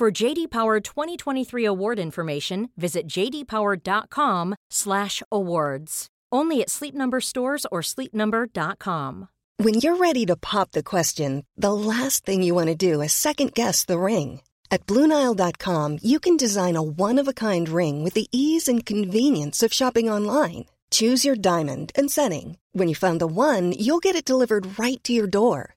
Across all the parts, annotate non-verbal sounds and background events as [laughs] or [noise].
For JD Power 2023 award information, visit jdpower.com/awards. Only at Sleep Number stores or sleepnumber.com. When you're ready to pop the question, the last thing you want to do is second guess the ring. At BlueNile.com, you can design a one-of-a-kind ring with the ease and convenience of shopping online. Choose your diamond and setting. When you find the one, you'll get it delivered right to your door.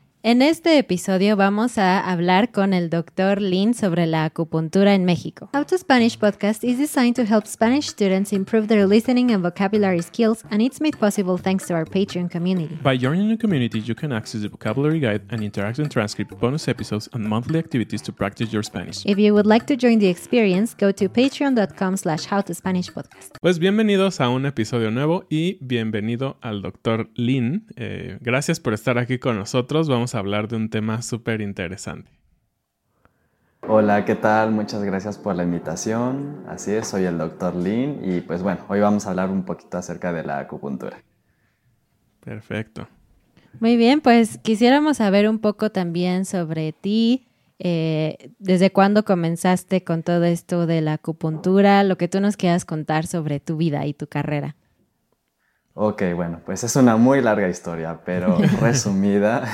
En este episodio vamos a hablar con el Dr. Lin sobre la acupuntura en México. How to Spanish podcast is designed to help Spanish students improve their listening and vocabulary skills, and it's made possible thanks to our Patreon community. By joining the community, you can access the vocabulary guide and interactive transcript, bonus episodes, and monthly activities to practice your Spanish. If you would like to join the experience, go to patreon.com slash howtospanishpodcast. Pues bienvenidos a un episodio nuevo y bienvenido al Dr. Lin. Eh, gracias por estar aquí con nosotros. Vamos a hablar de un tema súper interesante. Hola, ¿qué tal? Muchas gracias por la invitación. Así es, soy el Dr. Lin y pues bueno, hoy vamos a hablar un poquito acerca de la acupuntura. Perfecto. Muy bien, pues quisiéramos saber un poco también sobre ti, eh, desde cuándo comenzaste con todo esto de la acupuntura, lo que tú nos quieras contar sobre tu vida y tu carrera. Ok, bueno, pues es una muy larga historia, pero [laughs] resumida.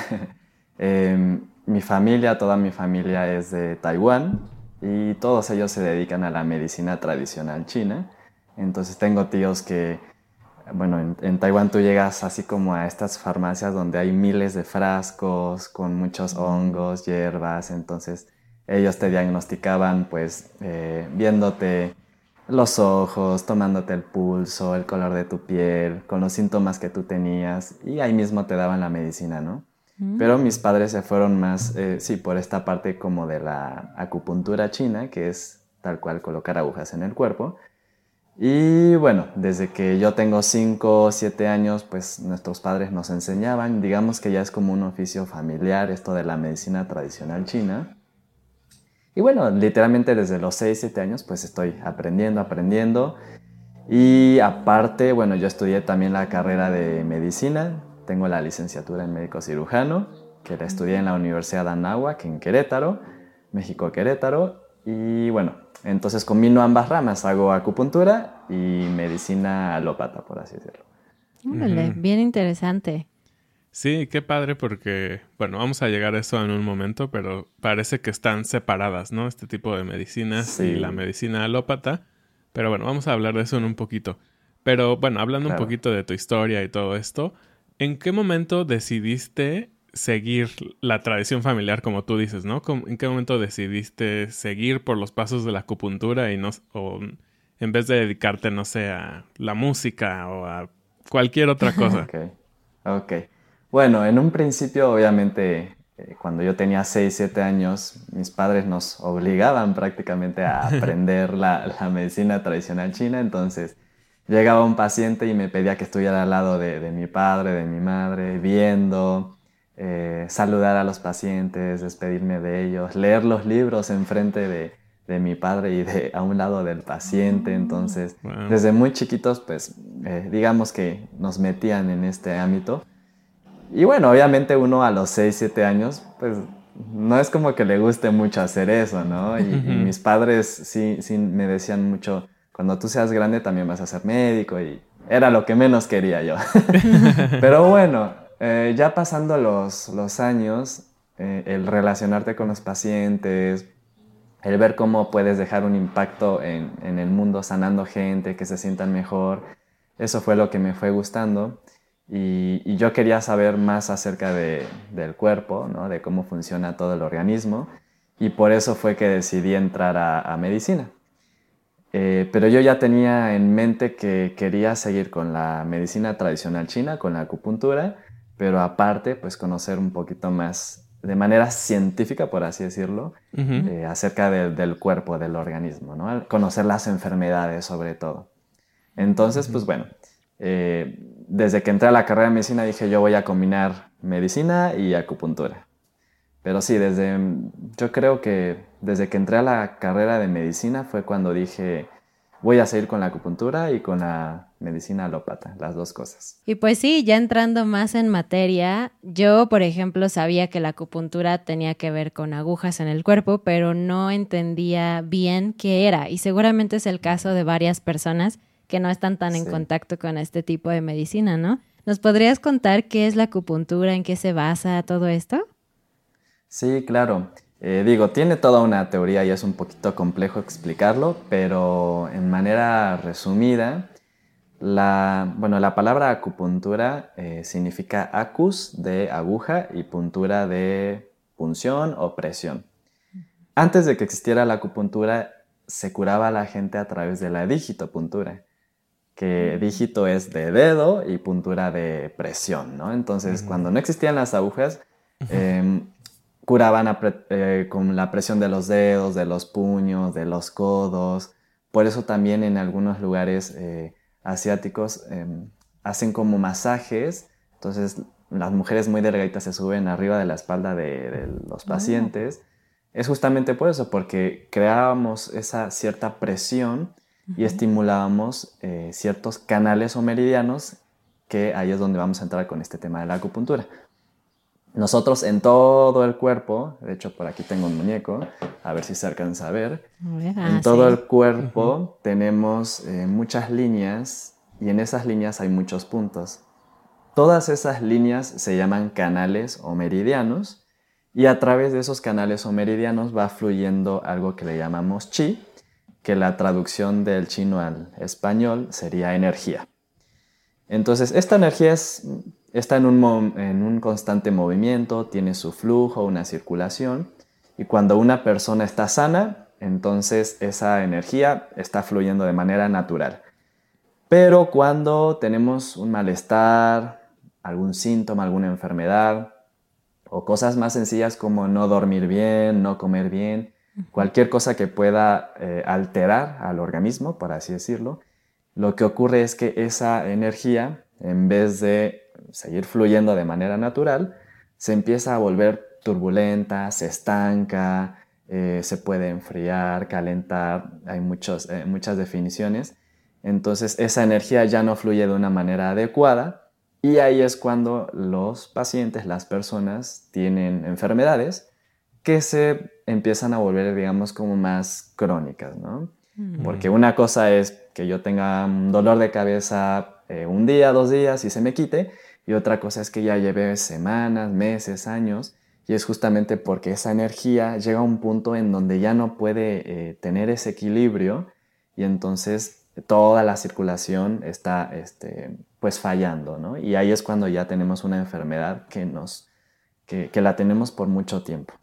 Eh, mi familia, toda mi familia es de Taiwán y todos ellos se dedican a la medicina tradicional china. Entonces tengo tíos que, bueno, en, en, Taiwán tú llegas así como a estas farmacias donde hay miles de frascos con muchos hongos, hierbas, entonces ellos te diagnosticaban pues eh, viéndote los ojos, tomándote el pulso, el color de tu piel, con los síntomas que tú tenías y ahí mismo te daban la medicina, ¿no? Pero mis padres se fueron más, eh, sí, por esta parte como de la acupuntura china, que es tal cual colocar agujas en el cuerpo. Y bueno, desde que yo tengo 5 o 7 años, pues nuestros padres nos enseñaban, digamos que ya es como un oficio familiar esto de la medicina tradicional china. Y bueno, literalmente desde los 6, 7 años pues estoy aprendiendo, aprendiendo. Y aparte, bueno, yo estudié también la carrera de medicina, tengo la licenciatura en médico cirujano, que la estudié en la Universidad de Anáhuac, en Querétaro, México Querétaro. Y bueno, entonces combino ambas ramas, hago acupuntura y medicina alópata, por así decirlo. Órale, bien interesante. Sí, qué padre porque, bueno, vamos a llegar a eso en un momento, pero parece que están separadas, ¿no? Este tipo de medicinas Sí. y la medicina alópata. Pero bueno, vamos a hablar de eso en un poquito. Pero bueno, hablando un poquito de tu historia y todo esto, ¿en qué momento decidiste seguir la tradición familiar, como tú dices, ¿no? ¿Cómo- ¿En qué momento decidiste seguir por los pasos de la acupuntura y no, o en vez de dedicarte, no sé, a la música o a cualquier otra [laughs] cosa? Ok, ok. Bueno, en un principio, obviamente, eh, cuando yo tenía 6, 7 años, mis padres nos obligaban prácticamente a [laughs] aprender la, la medicina tradicional china, entonces llegaba un paciente y me pedía que estuviera al lado de, mi padre, de mi madre, viendo, eh, saludar a los pacientes, despedirme de ellos, leer los libros enfrente de, de mi padre y de a un lado del paciente. Entonces, desde muy chiquitos, pues, eh, digamos que nos metían en este ámbito. Y bueno, obviamente uno a los 6, 7 años, pues no es como que le guste mucho hacer eso, ¿no? Y, mis padres sí, sí me decían mucho, cuando tú seas grande también vas a ser médico y era lo que menos quería yo. [laughs] Pero bueno, eh, ya pasando los, los años, eh, el relacionarte con los pacientes, el ver cómo puedes dejar un impacto en, en, el mundo sanando gente, que se sientan mejor, eso fue lo que me fue gustando. Y, yo quería saber más acerca de, del cuerpo, ¿no? de cómo funciona todo el organismo, y por eso fue que decidí entrar a, medicina. Eh, pero yo ya tenía en mente que quería seguir con la medicina tradicional china, con la acupuntura, pero aparte, pues conocer un poquito más de manera científica, por así decirlo, eh, acerca del cuerpo, del organismo, ¿no? conocer las enfermedades sobre todo. Entonces, pues bueno, eh, desde que entré a la carrera de medicina dije yo voy a combinar medicina y acupuntura. Pero sí, desde, yo creo que desde que entré a la carrera de medicina fue cuando dije voy a seguir con la acupuntura y con la medicina alópata, las dos cosas. Y pues sí, ya entrando más en materia, yo, por ejemplo, sabía que la acupuntura tenía que ver con agujas en el cuerpo, pero no entendía bien qué era. Y seguramente es el caso de varias personas que no están tan en contacto con este tipo de medicina, ¿no? ¿Nos podrías contar qué es la acupuntura, en qué se basa todo esto? Sí, claro. Eh, digo, tiene toda una teoría y es un poquito complejo explicarlo, pero en manera resumida, la, bueno, la palabra acupuntura eh, significa acus de aguja y puntura de punción o presión. Antes de que existiera la acupuntura, se curaba a la gente a través de la digitopuntura que dígito es de dedo y puntura de presión, ¿no? Entonces, cuando no existían las agujas, curaban eh, con la presión de los dedos, de los puños, de los codos. Por eso también en algunos lugares eh, asiáticos em, hacen como masajes. Entonces, las mujeres muy delgaditas se suben arriba de la espalda de, los ah. pacientes. Es justamente por eso, porque creábamos esa cierta presión y estimulábamos eh, ciertos canales o meridianos que ahí es donde vamos a entrar con este tema de la acupuntura. Nosotros en todo el cuerpo, de hecho por aquí tengo un muñeco, a ver si se alcanza a ver, en ah, todo el cuerpo tenemos eh, muchas líneas y en esas líneas hay muchos puntos. Todas esas líneas se llaman canales o meridianos y a través de esos canales o meridianos va fluyendo algo que le llamamos chi, que la traducción del chino al español sería energía. Entonces, esta energía está en un, en un constante movimiento, tiene su flujo, una circulación, y cuando una persona está sana, entonces esa energía está fluyendo de manera natural. Pero cuando tenemos un malestar, algún síntoma, alguna enfermedad, o cosas más sencillas como no dormir bien, no comer bien, cualquier cosa que pueda eh, alterar al organismo, por así decirlo, lo que ocurre es que esa energía, en vez de seguir fluyendo de manera natural, se empieza a volver turbulenta, se estanca, eh, se puede enfriar, calentar, hay muchos, eh, muchas definiciones. Entonces esa energía ya no fluye de una manera adecuada y ahí es cuando los pacientes, las personas tienen enfermedades que se empiezan a volver, digamos, como más crónicas, ¿no? Porque una cosa es que yo tenga un dolor de cabeza eh, un día, dos días y se me quite, y otra cosa es que ya lleve semanas, meses, años, y es justamente porque esa energía llega a un punto en donde ya no puede eh, tener ese equilibrio y entonces toda la circulación está este, pues fallando, ¿no? Y ahí es cuando ya tenemos una enfermedad que, nos, que la tenemos por mucho tiempo.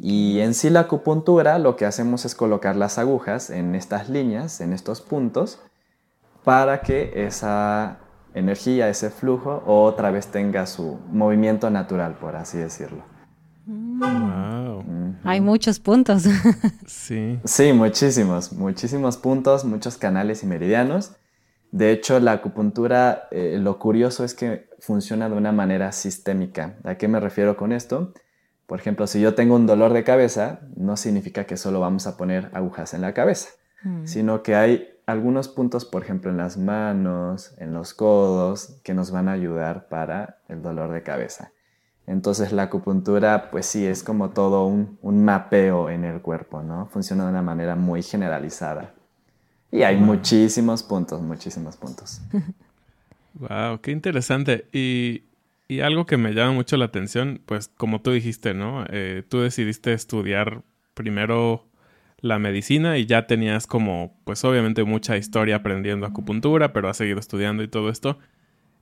Y en sí la acupuntura lo que hacemos es colocar las agujas en estas líneas, en estos puntos, para que esa energía, ese flujo, otra vez tenga su movimiento natural, por así decirlo. Wow. Hay muchos puntos. [laughs] sí. Sí, muchísimos, muchísimos puntos, muchos canales y meridianos. De hecho, la acupuntura, eh, lo curioso es que funciona de una manera sistémica. ¿A qué me refiero con esto? Por ejemplo, si yo tengo un dolor de cabeza, no significa que solo vamos a poner agujas en la cabeza, mm. sino que hay algunos puntos, por ejemplo, en las manos, en los codos, que nos van a ayudar para el dolor de cabeza. Entonces la acupuntura, pues sí, es como todo un, un mapeo en el cuerpo, ¿no? Funciona de una manera muy generalizada. Y hay muchísimos puntos, muchísimos puntos. [laughs] Wow, qué interesante. Y, y, algo que me llama mucho la atención, pues como tú dijiste, ¿no? Eh, tú decidiste estudiar primero la medicina y ya tenías como, pues obviamente mucha historia aprendiendo acupuntura, pero has seguido estudiando y todo esto.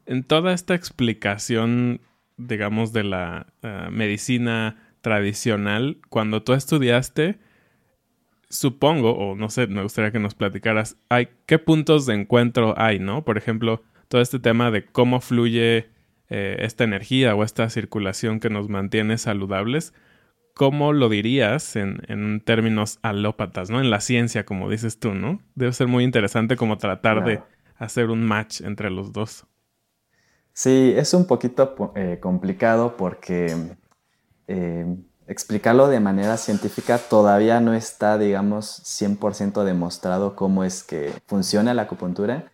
En toda esta explicación, digamos, de la eh, medicina tradicional, cuando tú estudiaste, supongo, o no sé, me gustaría que nos platicaras, hay, ¿qué puntos de encuentro hay, no? Por ejemplo, todo este tema de cómo fluye eh, esta energía o esta circulación que nos mantiene saludables, ¿cómo lo dirías en, términos alópatas, ¿no? En la ciencia, como dices tú, ¿no? Debe ser muy interesante como tratar de hacer un match entre los dos. Sí, es un poquito eh, complicado porque eh, explicarlo de manera científica todavía no está, digamos, 100% demostrado cómo es que funciona la acupuntura.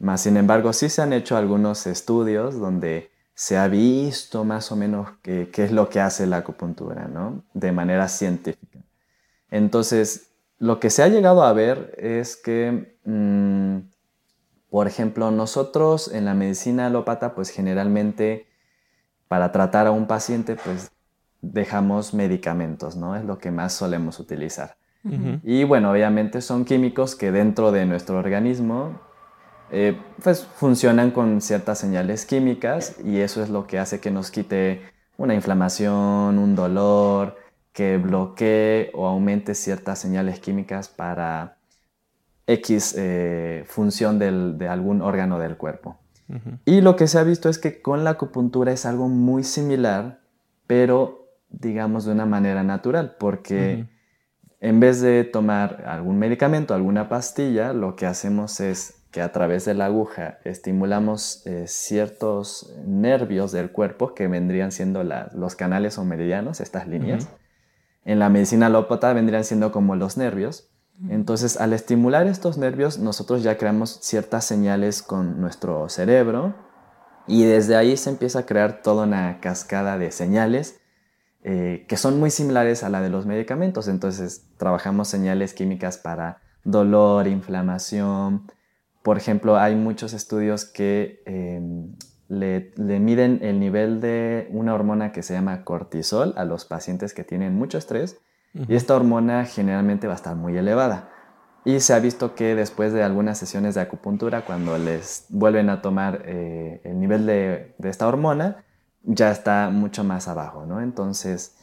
Más sin embargo, sí se han hecho algunos estudios donde se ha visto más o menos qué, es lo que hace la acupuntura, ¿no? De manera científica. Entonces, lo que se ha llegado a ver es que, mm, por ejemplo, nosotros en la medicina alópata, pues generalmente para tratar a un paciente, pues dejamos medicamentos, ¿no? Es lo que más solemos utilizar. Y bueno, obviamente son químicos que dentro de nuestro organismo eh, pues funcionan con ciertas señales químicas y eso es lo que hace que nos quite una inflamación, un dolor, que bloquee o aumente ciertas señales químicas para X eh, función de algún órgano del cuerpo. Y lo que se ha visto es que con la acupuntura es algo muy similar, pero digamos, de una manera natural, porque en vez de tomar algún medicamento, alguna pastilla, lo que hacemos es que a través de la aguja estimulamos eh, ciertos nervios del cuerpo que vendrían siendo los canales o meridianos, estas líneas. En la medicina alópata vendrían siendo como los nervios. Entonces, al estimular estos nervios, nosotros ya creamos ciertas señales con nuestro cerebro y desde ahí se empieza a crear toda una cascada de señales eh, que son muy similares a la de los medicamentos. Entonces, trabajamos señales químicas para dolor, inflamación. Por ejemplo, hay muchos estudios que em, le, miden el nivel de una hormona que se llama cortisol a los pacientes que tienen mucho estrés y esta hormona generalmente va a estar muy elevada. Y se ha visto que después de algunas sesiones de acupuntura, cuando les vuelven a tomar eh, el nivel de, de esta hormona, ya está mucho más abajo, ¿no? Entonces,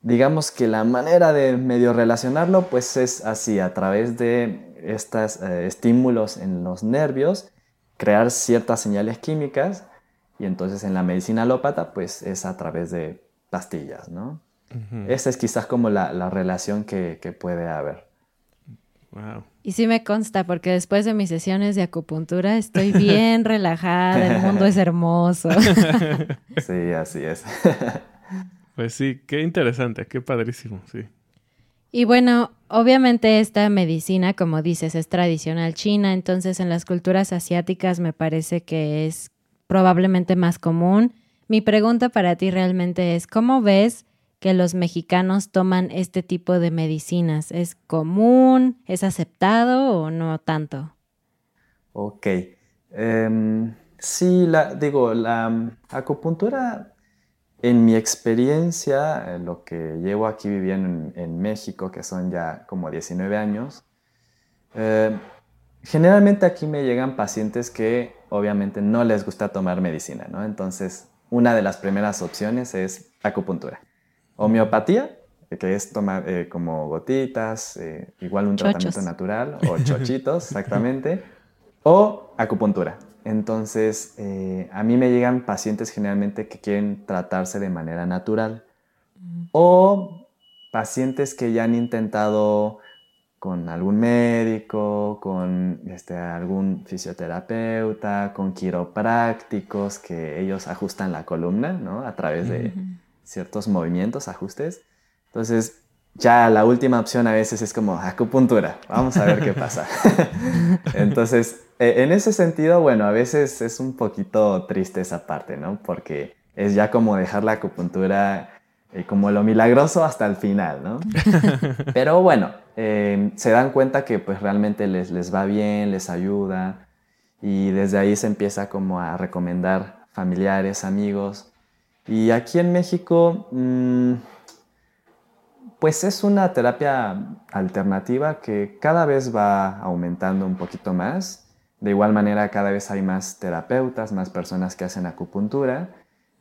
digamos que la manera de medio relacionarlo, pues es así, a través de estos eh, estímulos en los nervios, crear ciertas señales químicas, y entonces en la medicina alópata, pues es a través de pastillas, ¿no? Esa es quizás como la, relación que, que puede haber. Y sí me consta, porque después de mis sesiones de acupuntura estoy bien [laughs] relajada, el mundo es hermoso. [laughs] sí, así es. [laughs] pues sí, qué interesante, qué padrísimo, sí. Y bueno, obviamente esta medicina, como dices, es tradicional china, entonces en las culturas asiáticas me parece que es probablemente más común. Mi pregunta para ti realmente es, ¿cómo ves que los mexicanos toman este tipo de medicinas? ¿Es común? ¿Es aceptado o no tanto? Ok. Em, sí, la, digo, la acupuntura, en mi experiencia, lo que llevo aquí viviendo en, México, que son ya como 19 años, eh, generalmente aquí me llegan pacientes que obviamente no les gusta tomar medicina, ¿no? Entonces, una de las primeras opciones es acupuntura. Homeopatía, que es tomar eh, como gotitas, eh, igual un tratamiento natural, o [laughs] chochitos, exactamente, [laughs] o acupuntura. Entonces, eh, a mí me llegan pacientes generalmente que quieren tratarse de manera natural, o pacientes que ya han intentado con algún médico, con este, algún fisioterapeuta, con quiroprácticos que ellos ajustan la columna, ¿no? A través de ciertos movimientos, ajustes. Entonces, ya la última opción a veces es como acupuntura. Vamos a ver qué pasa. [laughs] Entonces, e, en ese sentido, bueno, a veces es un poquito triste esa parte, ¿no? Porque es ya como dejar la acupuntura eh, como lo milagroso hasta el final, ¿no? [laughs] Pero bueno, eh, se dan cuenta que pues realmente les, les va bien, les ayuda y desde ahí se empieza como a recomendar familiares, amigos. Y aquí en México, mm, pues es una terapia alternativa que cada vez va aumentando un poquito más. De igual manera, cada vez hay más terapeutas, más personas que hacen acupuntura.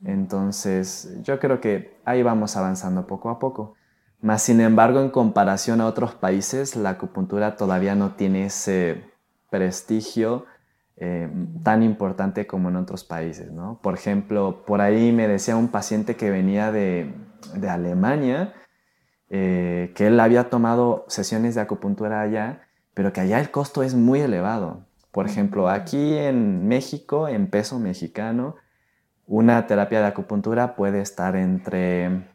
Entonces, yo creo que ahí vamos avanzando poco a poco. Más sin embargo, en comparación a otros países, la acupuntura todavía no tiene ese prestigio eh, tan importante como en otros países, ¿no? Por ejemplo, por ahí me decía un paciente que venía de, Alemania, eh, que él había tomado sesiones de acupuntura allá, pero que allá el costo es muy elevado. Por ejemplo, aquí en México, en peso mexicano, una terapia de acupuntura puede estar entre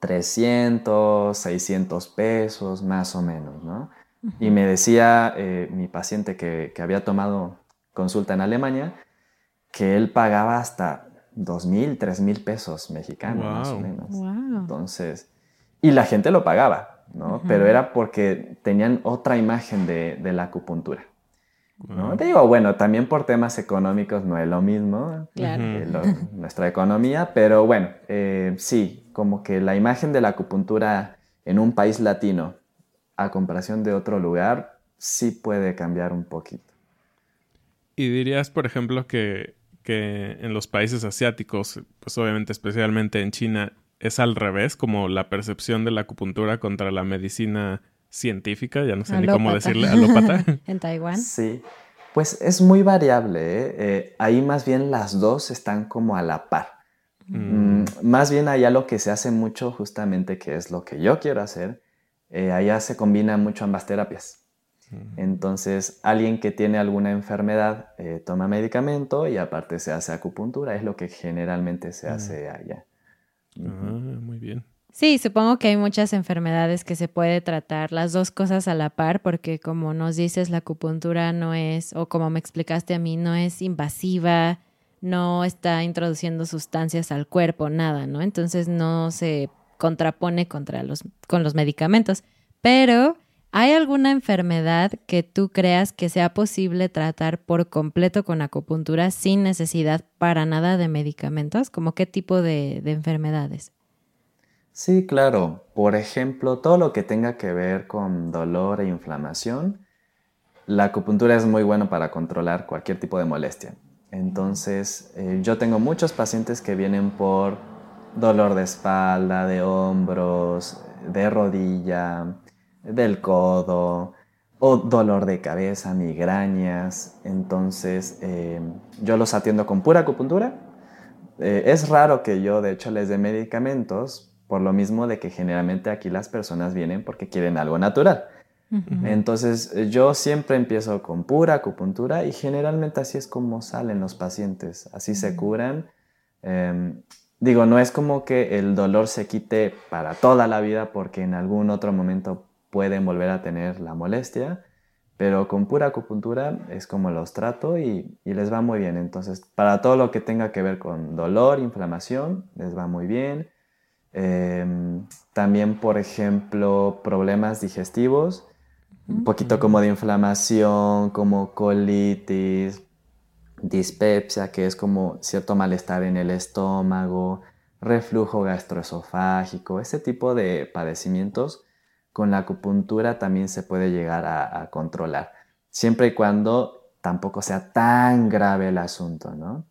300, 600 pesos, más o menos, ¿no? Y me decía eh, mi paciente que, había tomado consulta en Alemania que él pagaba hasta 2.000, 3.000 pesos mexicanos, más o menos. Entonces, y la gente lo pagaba, ¿no? Pero era porque tenían otra imagen de la acupuntura. ¿no? Te digo, bueno, también por temas económicos no es lo mismo [laughs] nuestra economía, pero bueno, eh, sí, como que la imagen de la acupuntura en un país latino a comparación de otro lugar sí puede cambiar un poquito. ¿Y dirías, por ejemplo, que, que en los países asiáticos, pues obviamente especialmente en China, es al revés, como la percepción de la acupuntura contra la medicina científica, ya no sé ni cómo decirle, alópata. [laughs] en Taiwán. Sí, pues es muy variable. ¿eh? Eh, ahí más bien las dos están como a la par. Mm. Mm, más bien allá lo que se hace mucho justamente, que es lo que yo quiero hacer, eh, allá se combinan mucho ambas terapias. Entonces, alguien que tiene alguna enfermedad toma medicamento y aparte se hace acupuntura, es lo que generalmente se hace allá. Ah, muy bien. Sí, supongo que hay muchas enfermedades que se puede tratar las dos cosas a la par, porque como nos dices, la acupuntura no es, o como me explicaste a mí, no es invasiva, no está introduciendo sustancias al cuerpo, nada, ¿no? Entonces no se contrapone contra los, con los medicamentos. Pero, ¿hay alguna enfermedad que tú creas que sea posible tratar por completo con acupuntura sin necesidad para nada de medicamentos? ¿Como qué tipo de enfermedades? Sí, claro. Por ejemplo, todo lo que tenga que ver con dolor e inflamación, la acupuntura es muy bueno para controlar cualquier tipo de molestia. Entonces, eh, yo tengo muchos pacientes que vienen por dolor de espalda, de hombros, de rodilla, del codo, o dolor de cabeza, migrañas. Entonces, eh, yo los atiendo con pura acupuntura. Eh, es raro que yo, de hecho, les dé medicamentos por lo mismo de que generalmente aquí las personas vienen porque quieren algo natural. Entonces yo siempre empiezo con pura acupuntura y generalmente así es como salen los pacientes, así se curan. Em, digo, no es como que el dolor se quite para toda la vida porque en algún otro momento pueden volver a tener la molestia, pero con pura acupuntura es como los trato y, y les va muy bien. Entonces, para todo lo que tenga que ver con dolor, inflamación, les va muy bien. Em, también, por ejemplo, problemas digestivos, un poquito como de inflamación, como colitis, dispepsia, que es como cierto malestar en el estómago, reflujo gastroesofágico, ese tipo de padecimientos con la acupuntura también se puede llegar a controlar, siempre y cuando tampoco sea tan grave el asunto, ¿no?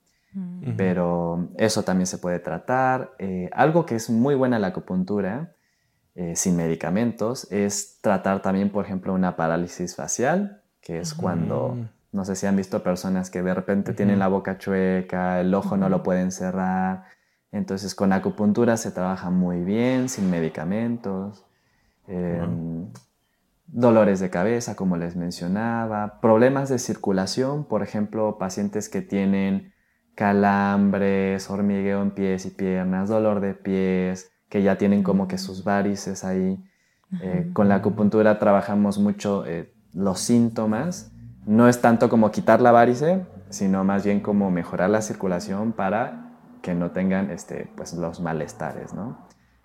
Pero eso también se puede tratar. Eh, algo que es muy buena la acupuntura, eh, sin medicamentos, es tratar también, por ejemplo, una parálisis facial, que es cuando, no sé si han visto personas que de repente tienen la boca chueca, el ojo no lo pueden cerrar. Entonces con acupuntura se trabaja muy bien, sin medicamentos. Em, dolores de cabeza, como les mencionaba, problemas de circulación, por ejemplo, pacientes que tienen calambres, hormigueo en pies y piernas, dolor de pies, que ya tienen como que sus varices ahí. Eh, con la acupuntura trabajamos mucho eh, los síntomas. No es tanto como quitar la varice, sino más bien como mejorar la circulación para que no tengan este, pues, los malestares, ¿no?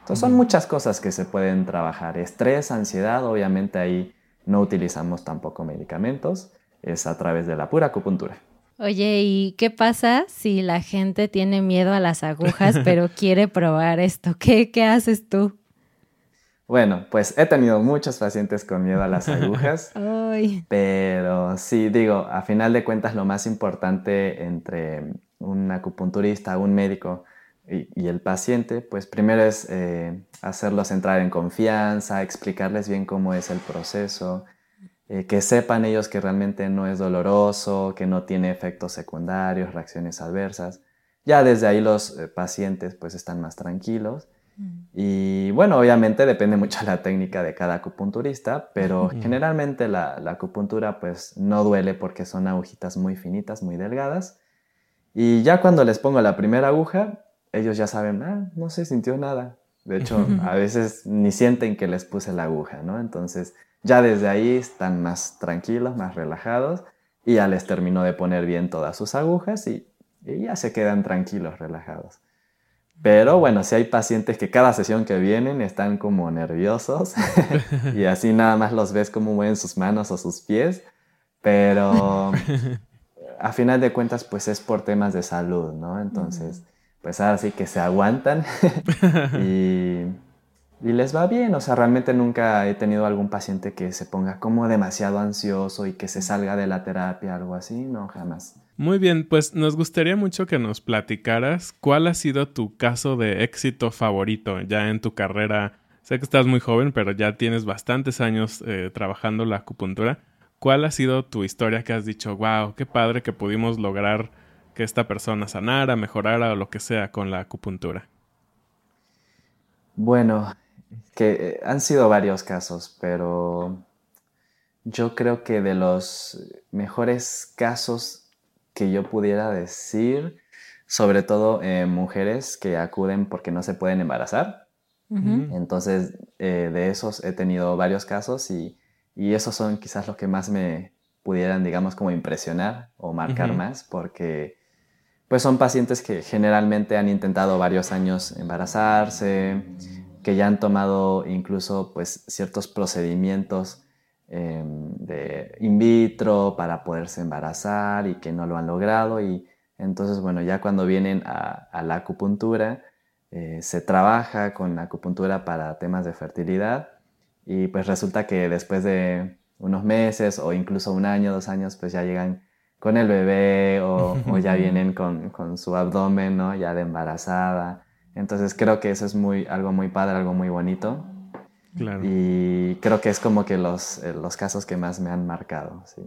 Entonces son muchas cosas que se pueden trabajar. Estrés, ansiedad, obviamente ahí no utilizamos tampoco medicamentos, es a través de la pura acupuntura. Oye, ¿y qué pasa si la gente tiene miedo a las agujas [laughs] pero quiere probar esto? ¿Qué, qué haces tú? Bueno, pues he tenido muchos pacientes con miedo a las [laughs] agujas, pero sí, digo, a final de cuentas lo más importante entre un acupunturista, un médico, y, el paciente, pues primero es eh, hacerlos entrar en confianza, explicarles bien cómo es el proceso, eh, que sepan ellos que realmente no es doloroso, que no tiene efectos secundarios, reacciones adversas. Ya desde ahí los eh, pacientes pues están más tranquilos. Mm. Y bueno, obviamente depende mucho de la técnica de cada acupunturista, pero generalmente la, la, acupuntura pues no duele porque son agujitas muy finitas, muy delgadas. Y ya cuando les pongo la primera aguja, ellos ya saben, ah, no se sintió nada. De hecho, a veces ni sienten que les puse la aguja, ¿no? Entonces, ya desde ahí están más tranquilos, más relajados y ya les terminó de poner bien todas sus agujas y, ya se quedan tranquilos, relajados. Pero bueno, si hay pacientes que cada sesión que vienen están como nerviosos [laughs] y así nada más los ves como mueven sus manos o sus pies, pero [laughs] a final de cuentas pues es por temas de salud, ¿no? Entonces pues ahora sí que se aguantan [laughs] y, les va bien. O sea, realmente nunca he tenido algún paciente que se ponga como demasiado ansioso y que se salga de la terapia, algo así, no, jamás. Muy bien, pues nos gustaría mucho que nos platicaras cuál ha sido tu caso de éxito favorito ya en tu carrera. Sé que estás muy joven, pero ya tienes bastantes años eh, trabajando la acupuntura. ¿Cuál ha sido tu historia que has dicho, wow, qué padre que pudimos lograr que esta persona sanara, mejorara o lo que sea con la acupuntura? Bueno, que eh, han sido varios casos, pero yo creo que de los mejores casos que yo pudiera decir, sobre todo en mujeres que acuden porque no se pueden embarazar. Entonces, eh, de esos he tenido varios casos y, esos son quizás los que más me pudieran, digamos, como impresionar o marcar más, porque pues son pacientes que generalmente han intentado varios años embarazarse, que ya han tomado incluso pues ciertos procedimientos em, de in vitro para poderse embarazar y que no lo han logrado. Y entonces bueno ya cuando vienen a, la acupuntura eh, se trabaja con la acupuntura para temas de fertilidad y pues resulta que después de unos meses o incluso un año, dos años pues ya llegan con el bebé o, ya vienen con, con, su abdomen, ¿no? Ya de embarazada. Entonces creo que eso es muy, algo muy padre, algo muy bonito. Claro. Y creo que es como que los, eh, los casos que más me han marcado, sí.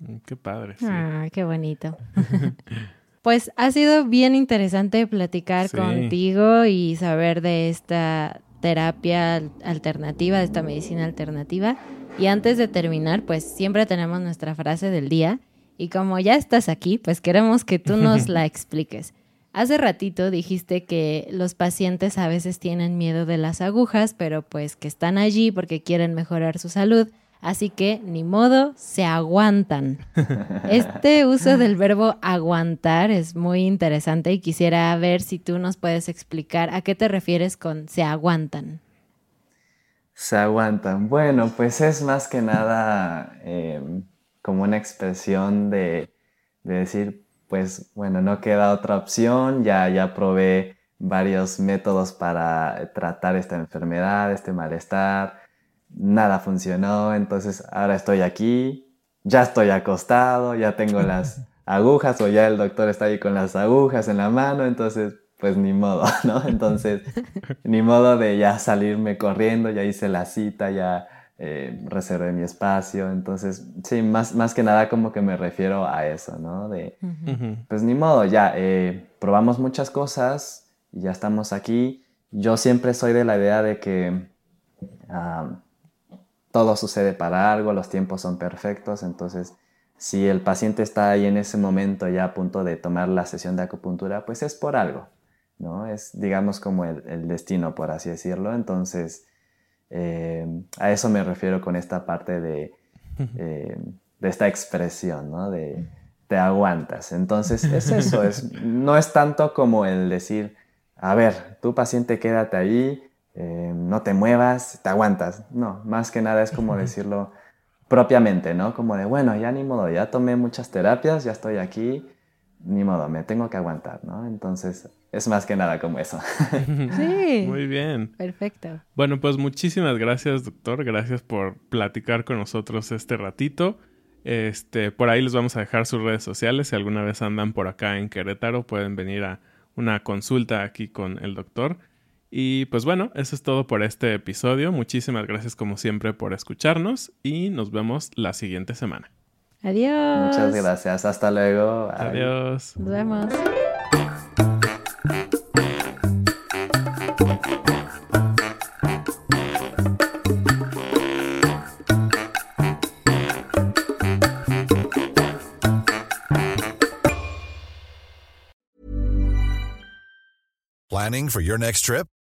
Mm, qué padre. Ah, qué bonito. [laughs] pues ha sido bien interesante platicar contigo y saber de esta terapia alternativa, de esta medicina alternativa. Y antes de terminar, pues siempre tenemos nuestra frase del día y como ya estás aquí, pues queremos que tú nos [laughs] la expliques. Hace ratito dijiste que los pacientes a veces tienen miedo de las agujas, pero pues que están allí porque quieren mejorar su salud. Así que, ni modo, se aguantan. [laughs] Este uso del verbo aguantar es muy interesante y quisiera ver si tú nos puedes explicar a qué te refieres con se aguantan. Se aguantan. Bueno, pues es más que nada em, como una expresión de, decir, pues bueno, no queda otra opción, ya, ya probé varios métodos para tratar esta enfermedad, este malestar, nada funcionó, entonces ahora estoy aquí, ya estoy acostado, ya tengo las [laughs] agujas o ya el doctor está ahí con las agujas en la mano, entonces pues ni modo, ¿no? Entonces, [laughs] ni modo de ya salirme corriendo, ya hice la cita, ya eh, reservé mi espacio. Entonces, sí, más, más que nada como que me refiero a eso, ¿no? De, pues ni modo, ya, eh, probamos muchas cosas y ya estamos aquí. Yo siempre soy de la idea de que todo sucede para algo, los tiempos son perfectos, entonces si el paciente está ahí en ese momento ya a punto de tomar la sesión de acupuntura, pues es por algo, ¿no? Es, digamos, como el, destino, por así decirlo. Entonces, eh, a eso me refiero con esta parte de, eh, de esta expresión, ¿no? De te aguantas. Entonces, es [laughs] eso, es, no es tanto como el decir, a ver, tu paciente quédate ahí, eh, no te muevas, te aguantas. No, más que nada es como decirlo propiamente, ¿no? Como de, bueno, ya ni modo, ya tomé muchas terapias, ya estoy aquí, ni modo, me tengo que aguantar, ¿no? Entonces, es más que nada como eso. [laughs] Sí. Muy bien. Perfecto. Bueno, pues muchísimas gracias, doctor. Gracias por platicar con nosotros este ratito. Este, por ahí les vamos a dejar sus redes sociales. Si alguna vez andan por acá en Querétaro, pueden venir a una consulta aquí con el doctor. Y pues bueno, eso es todo por este episodio. Muchísimas gracias como siempre por escucharnos y nos vemos la siguiente semana. Adiós. Muchas gracias. Hasta luego. Adiós. Nos vemos. Planning for your next trip?